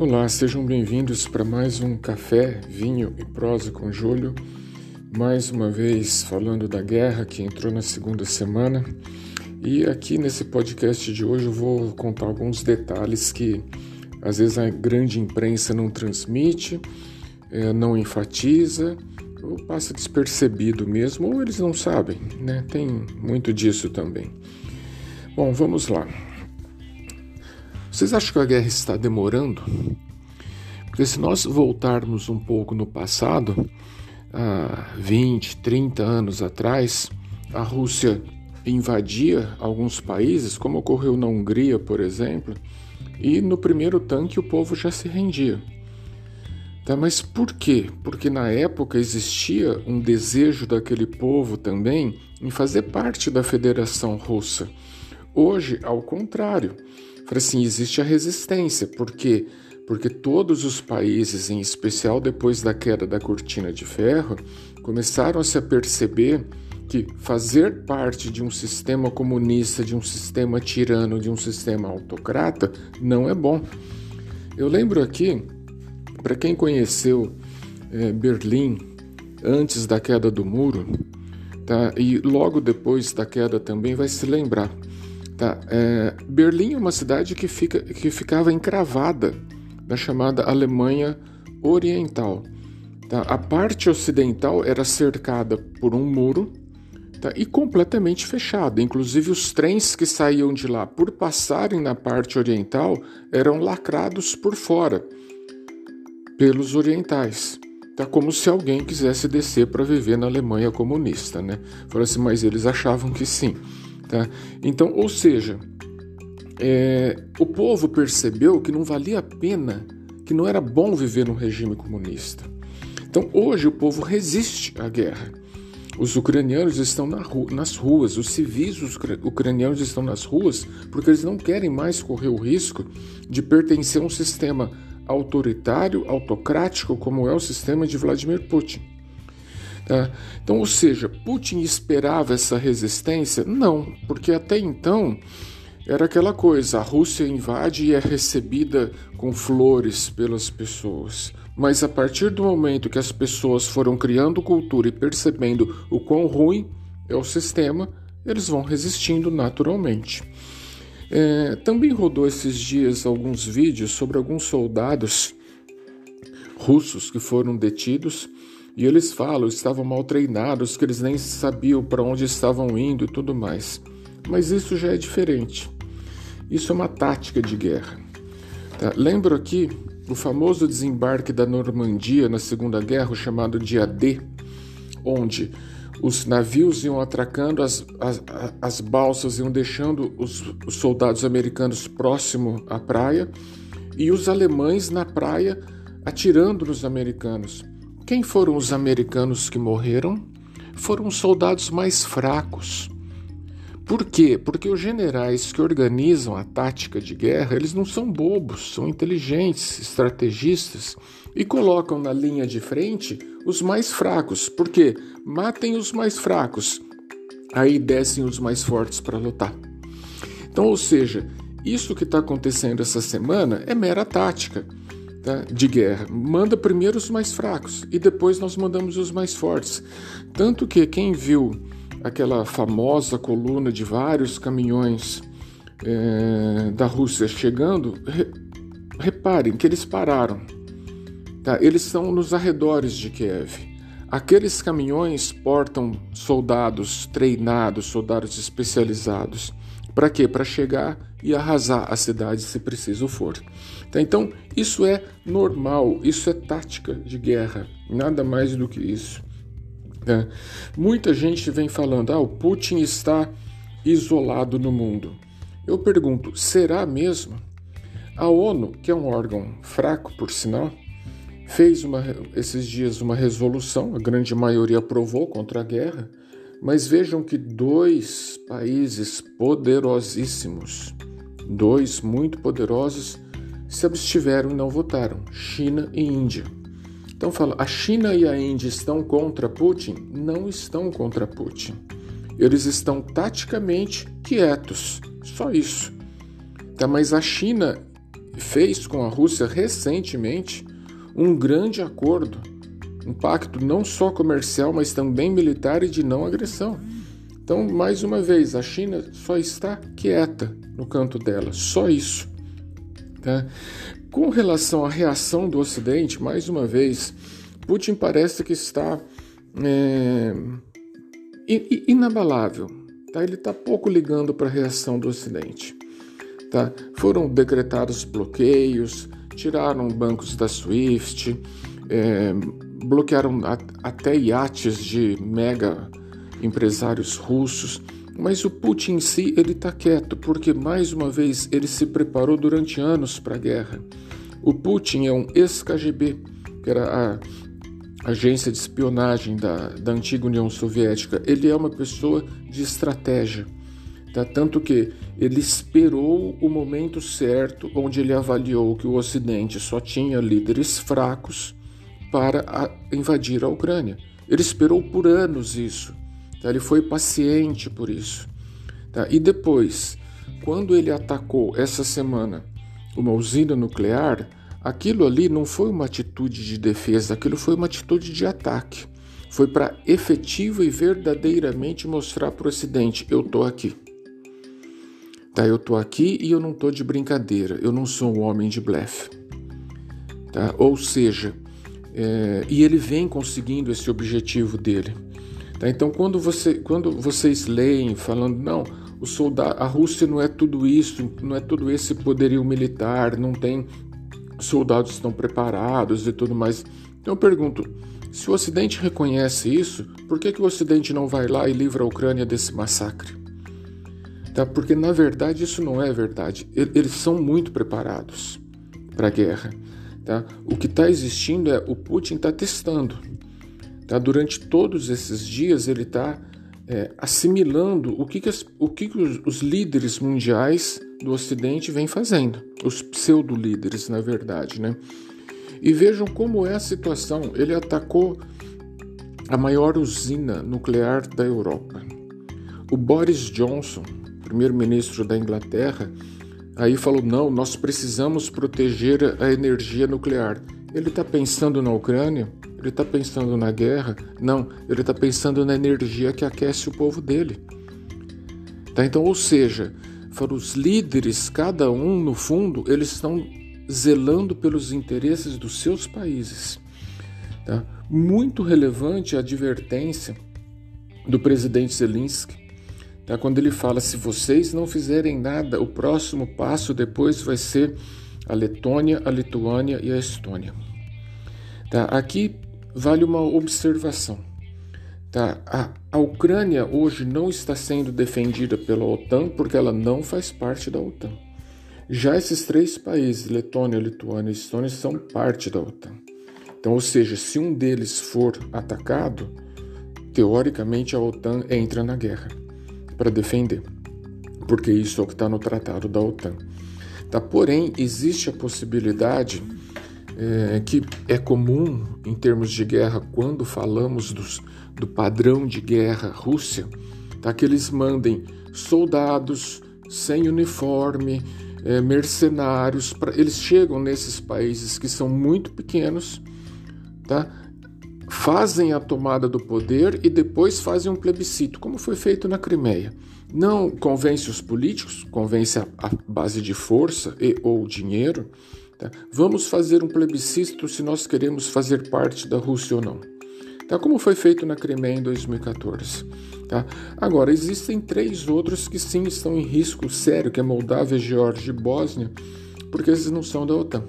Olá, sejam bem-vindos para mais um Café, Vinho e Prosa com Júlio. Mais uma vez falando da guerra que entrou na segunda semana. E aqui nesse podcast de hoje eu vou contar alguns detalhes que às vezes a grande imprensa não transmite, é, não enfatiza, ou passa despercebido mesmo, ou eles não sabem, né? Tem muito disso também. Bom, vamos lá. Vocês acham que a guerra está demorando? Porque se nós voltarmos um pouco no passado, há 20, 30 anos atrás, a Rússia invadia alguns países, como ocorreu na Hungria, por exemplo, e no primeiro tanque o povo já se rendia. Tá, mas por quê? Porque na época existia um desejo daquele povo também em fazer parte da Federação Russa. Hoje, ao contrário, assim, existe a resistência, por quê? Porque todos os países, em especial depois da queda da cortina de ferro, começaram a se perceber que fazer parte de um sistema comunista, de um sistema tirano, de um sistema autocrata não é bom. Eu lembro aqui, para quem conheceu é, Berlim antes da queda do muro, tá? e logo depois da queda também vai se lembrar Tá, é, Berlim é uma cidade que, fica, que ficava encravada na chamada Alemanha Oriental. Tá? A parte ocidental era cercada por um muro tá? e completamente fechada. Inclusive, os trens que saíam de lá, por passarem na parte oriental, eram lacrados por fora pelos orientais. Tá como se alguém quisesse descer para viver na Alemanha comunista, né? Falou assim, mas eles achavam que sim. Tá? Então, ou seja, é, o povo percebeu que não valia a pena, que não era bom viver num regime comunista. Então, hoje o povo resiste à guerra. Os ucranianos estão na ru nas ruas, os civis os ucranianos estão nas ruas porque eles não querem mais correr o risco de pertencer a um sistema autoritário, autocrático, como é o sistema de Vladimir Putin. Tá? Então, ou seja, Putin esperava essa resistência? Não, porque até então era aquela coisa: a Rússia invade e é recebida com flores pelas pessoas. Mas a partir do momento que as pessoas foram criando cultura e percebendo o quão ruim é o sistema, eles vão resistindo naturalmente. É, também rodou esses dias alguns vídeos sobre alguns soldados russos que foram detidos e eles falam, estavam mal treinados, que eles nem sabiam para onde estavam indo e tudo mais. Mas isso já é diferente. Isso é uma tática de guerra. Tá? Lembro aqui o famoso desembarque da Normandia na Segunda Guerra, chamado Dia D, onde os navios iam atracando, as, as, as balsas iam deixando os, os soldados americanos próximo à praia e os alemães na praia atirando nos americanos. Quem foram os americanos que morreram? Foram os soldados mais fracos. Por quê? Porque os generais que organizam a tática de guerra, eles não são bobos, são inteligentes, estrategistas e colocam na linha de frente os mais fracos. Por quê? Matem os mais fracos, aí descem os mais fortes para lutar. Então, ou seja, isso que está acontecendo essa semana é mera tática tá, de guerra. Manda primeiro os mais fracos e depois nós mandamos os mais fortes. Tanto que quem viu aquela famosa coluna de vários caminhões é, da Rússia chegando, re, reparem que eles pararam. Tá? Eles estão nos arredores de Kiev. Aqueles caminhões portam soldados treinados, soldados especializados. Para quê? Para chegar e arrasar a cidade se preciso for. Tá? Então, isso é normal, isso é tática de guerra, nada mais do que isso. Tá? Muita gente vem falando: ah, o Putin está isolado no mundo. Eu pergunto: será mesmo? A ONU, que é um órgão fraco, por sinal, fez uma, esses dias uma resolução, a grande maioria aprovou contra a guerra, mas vejam que dois países poderosíssimos, dois muito poderosos, se abstiveram e não votaram: China e Índia. Então fala, a China e a Índia estão contra Putin? Não estão contra Putin. Eles estão taticamente quietos, só isso. Tá, mas a China fez com a Rússia recentemente um grande acordo, um pacto não só comercial, mas também militar e de não agressão. Então, mais uma vez, a China só está quieta no canto dela, só isso. Tá? Com relação à reação do Ocidente, mais uma vez, Putin parece que está é, inabalável. Tá? Ele está pouco ligando para a reação do Ocidente. Tá? Foram decretados bloqueios, tiraram bancos da SWIFT, é, bloquearam até iates de mega empresários russos. Mas o Putin em si ele está quieto porque mais uma vez ele se preparou durante anos para a guerra. O Putin é um ex-KGB, que era a agência de espionagem da, da antiga União Soviética. Ele é uma pessoa de estratégia. Tá? Tanto que ele esperou o momento certo, onde ele avaliou que o Ocidente só tinha líderes fracos para a, invadir a Ucrânia. Ele esperou por anos isso. Tá? Ele foi paciente por isso. Tá? E depois, quando ele atacou essa semana uma usina nuclear, aquilo ali não foi uma atitude de defesa, aquilo foi uma atitude de ataque. Foi para efetiva e verdadeiramente mostrar para o Ocidente: eu estou aqui. Tá, eu estou aqui e eu não estou de brincadeira, eu não sou um homem de blefe. Tá? Ou seja, é, e ele vem conseguindo esse objetivo dele. Tá? Então, quando, você, quando vocês leem falando, não, o soldado, a Rússia não é tudo isso, não é todo esse poderio militar, não tem soldados estão preparados e tudo mais. Então eu pergunto, se o Ocidente reconhece isso, por que, que o Ocidente não vai lá e livra a Ucrânia desse massacre? Tá? Porque na verdade isso não é verdade. Eles são muito preparados para a guerra. Tá? O que está existindo é o Putin está testando. Tá? Durante todos esses dias ele está é, assimilando o que, que, as, o que, que os, os, líderes mundiais do Ocidente vêm fazendo, os pseudo-líderes, na verdade. Né? E vejam como é a situação. Ele atacou a maior usina nuclear da Europa. O Boris Johnson, primeiro-ministro da Inglaterra, aí falou: não, nós precisamos proteger a energia nuclear. Ele está pensando na Ucrânia? Ele está pensando na guerra? Não, ele está pensando na energia que aquece o povo dele. Tá? Então, ou seja, para os líderes, cada um no fundo, eles estão zelando pelos interesses dos seus países. Tá? Muito relevante a advertência do presidente Zelensky, tá? quando ele fala: se vocês não fizerem nada, o próximo passo depois vai ser a Letônia, a Lituânia e a Estônia. Tá? Aqui vale uma observação. Tá? A, a Ucrânia hoje não está sendo defendida pela OTAN porque ela não faz parte da OTAN. Já esses três países, Letônia, Lituânia e Estônia, são parte da OTAN. Então, ou seja, se um deles for atacado, teoricamente a OTAN entra na guerra para defender, porque isso é o que está no tratado da OTAN. Tá? Porém, existe a possibilidade é, que é comum em termos de guerra quando falamos dos, do padrão de guerra Rússia, tá? que eles mandem soldados sem uniforme, é, mercenários, pra, eles chegam nesses países que são muito pequenos, tá? fazem a tomada do poder e depois fazem um plebiscito, como foi feito na Crimeia. Não convence os políticos, convence a, a base de força e ou dinheiro, Tá? Vamos fazer um plebiscito se nós queremos fazer parte da Rússia ou não. Tá? Como foi feito na Crimeia em 2014. Tá? Agora, existem três outros que sim estão em risco sério, que é Moldávia, Geórgia e Bósnia, porque esses não são da OTAN.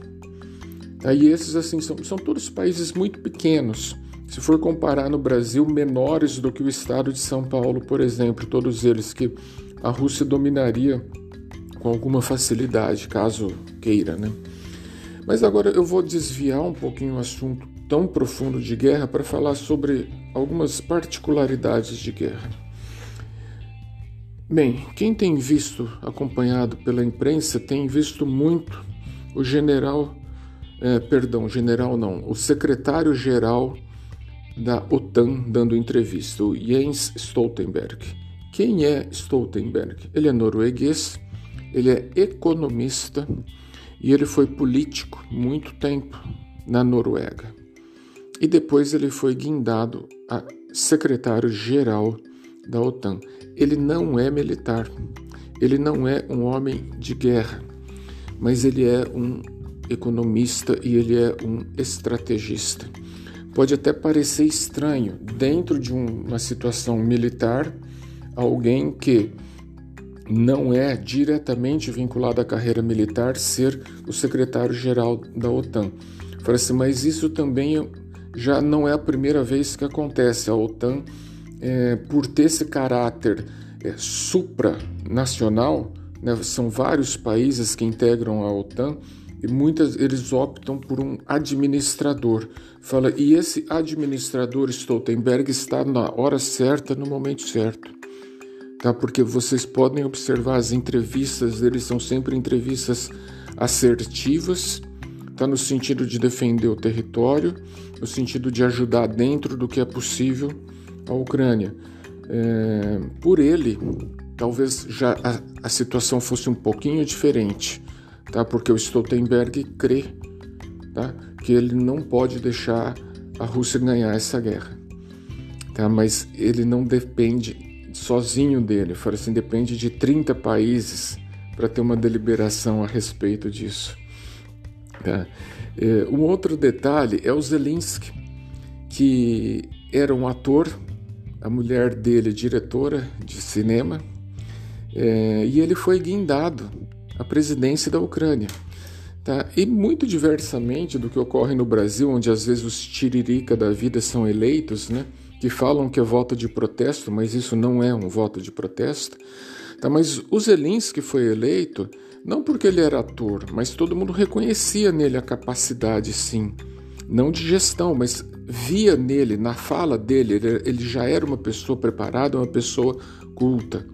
Tá? E esses, assim, são, são todos países muito pequenos. Se for comparar no Brasil, menores do que o estado de São Paulo, por exemplo, todos eles que a Rússia dominaria com alguma facilidade, caso queira, né? Mas agora eu vou desviar um pouquinho o assunto tão profundo de guerra para falar sobre algumas particularidades de guerra. Bem, quem tem visto, acompanhado pela imprensa, tem visto muito o general, eh, perdão, general não, o secretário-geral da OTAN dando entrevista, o Jens Stoltenberg. Quem é Stoltenberg? Ele é norueguês, ele é economista, e ele foi político muito tempo na Noruega. E depois ele foi guindado a secretário-geral da OTAN. Ele não é militar, ele não é um homem de guerra, mas ele é um economista e ele é um estrategista. Pode até parecer estranho, dentro de uma situação militar, alguém que não é diretamente vinculado à carreira militar ser o secretário-geral da OTAN. Fala assim, mas isso também já não é a primeira vez que acontece. A OTAN, é, por ter esse caráter é, supranacional, né, são vários países que integram a OTAN e muitas eles optam por um administrador. Fala, e esse administrador Stoltenberg está na hora certa, no momento certo tá? Porque vocês podem observar as entrevistas deles são sempre entrevistas assertivas, tá? No sentido de defender o território, no sentido de ajudar dentro do que é possível a Ucrânia. É, por ele, talvez já a, a, situação fosse um pouquinho diferente, tá? Porque o Stoltenberg crê, tá? Que ele não pode deixar a Rússia ganhar essa guerra, tá? Mas ele não depende sozinho dele. Fala assim, depende de 30 países para ter uma deliberação a respeito disso. Tá? É, um outro detalhe é o Zelensky, que era um ator, a mulher dele diretora de cinema, é, e ele foi guindado à presidência da Ucrânia. Tá? E muito diversamente do que ocorre no Brasil, onde às vezes os tiririca da vida são eleitos, né? Que falam que é voto de protesto, mas isso não é um voto de protesto. Tá, mas o Zelensky foi eleito não porque ele era ator, mas todo mundo reconhecia nele a capacidade, sim, não de gestão, mas via nele, na fala dele, ele, já era uma pessoa preparada, uma pessoa culta.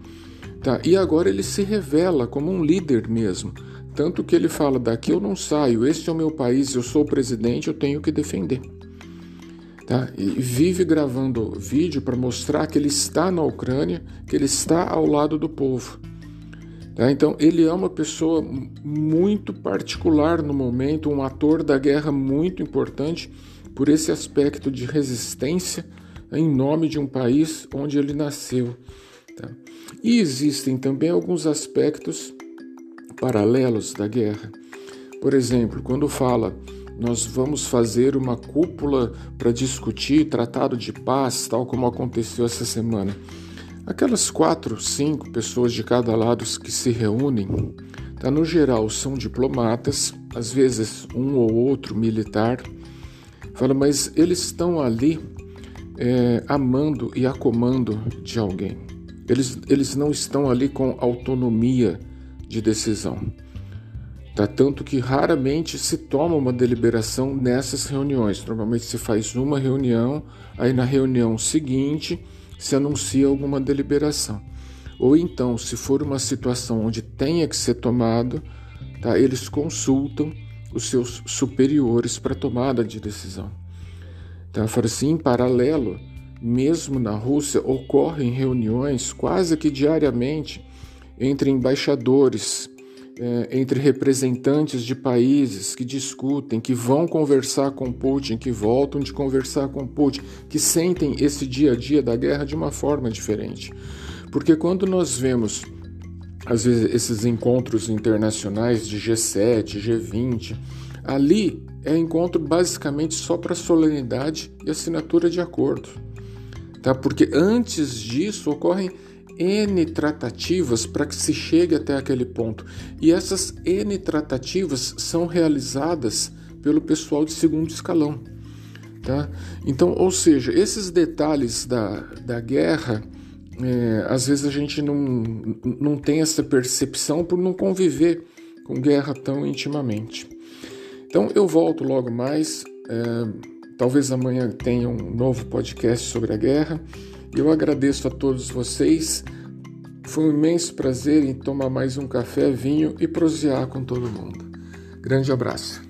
Tá? E agora ele se revela como um líder mesmo. Tanto que ele fala: daqui eu não saio, este é o meu país, eu sou o presidente, eu tenho que defender. Tá? E vive gravando vídeo para mostrar que ele está na Ucrânia, que ele está ao lado do povo. Tá? Então, ele é uma pessoa muito particular no momento, um ator da guerra muito importante por esse aspecto de resistência em nome de um país onde ele nasceu. Tá? E existem também alguns aspectos paralelos da guerra. Por exemplo, quando fala nós vamos fazer uma cúpula para discutir tratado de paz, tal como aconteceu essa semana. Aquelas quatro, cinco pessoas de cada lado que se reúnem, tá, no geral são diplomatas, às vezes um ou outro militar. Fala, mas eles estão ali é, amando e a comando de alguém. Eles, eles não estão ali com autonomia de decisão. Tá? Tanto que raramente se toma uma deliberação nessas reuniões. Normalmente se faz uma reunião, aí na reunião seguinte se anuncia alguma deliberação. Ou então, se for uma situação onde tenha que ser tomado, tá? eles consultam os seus superiores para tomada de decisão. Tá? Fala assim, em paralelo, mesmo na Rússia, ocorrem reuniões quase que diariamente entre embaixadores é, entre representantes de países que discutem, que vão conversar com Putin, que voltam de conversar com Putin, que sentem esse dia a dia da guerra de uma forma diferente. Porque quando nós vemos às vezes esses encontros internacionais de G7, G20, ali é encontro basicamente só para solenidade e assinatura de acordo. Tá? Porque antes disso ocorrem N tratativas para que se chegue até aquele ponto. E essas N tratativas são realizadas pelo pessoal de segundo escalão. Tá? Então, ou seja, esses detalhes da, da guerra, é, às vezes a gente não, não tem essa percepção por não conviver com guerra tão intimamente. Então, eu volto logo mais. É, talvez amanhã tenha um novo podcast sobre a guerra. Eu agradeço a todos vocês. Foi um imenso prazer em tomar mais um café, vinho e prosear com todo mundo. Grande abraço.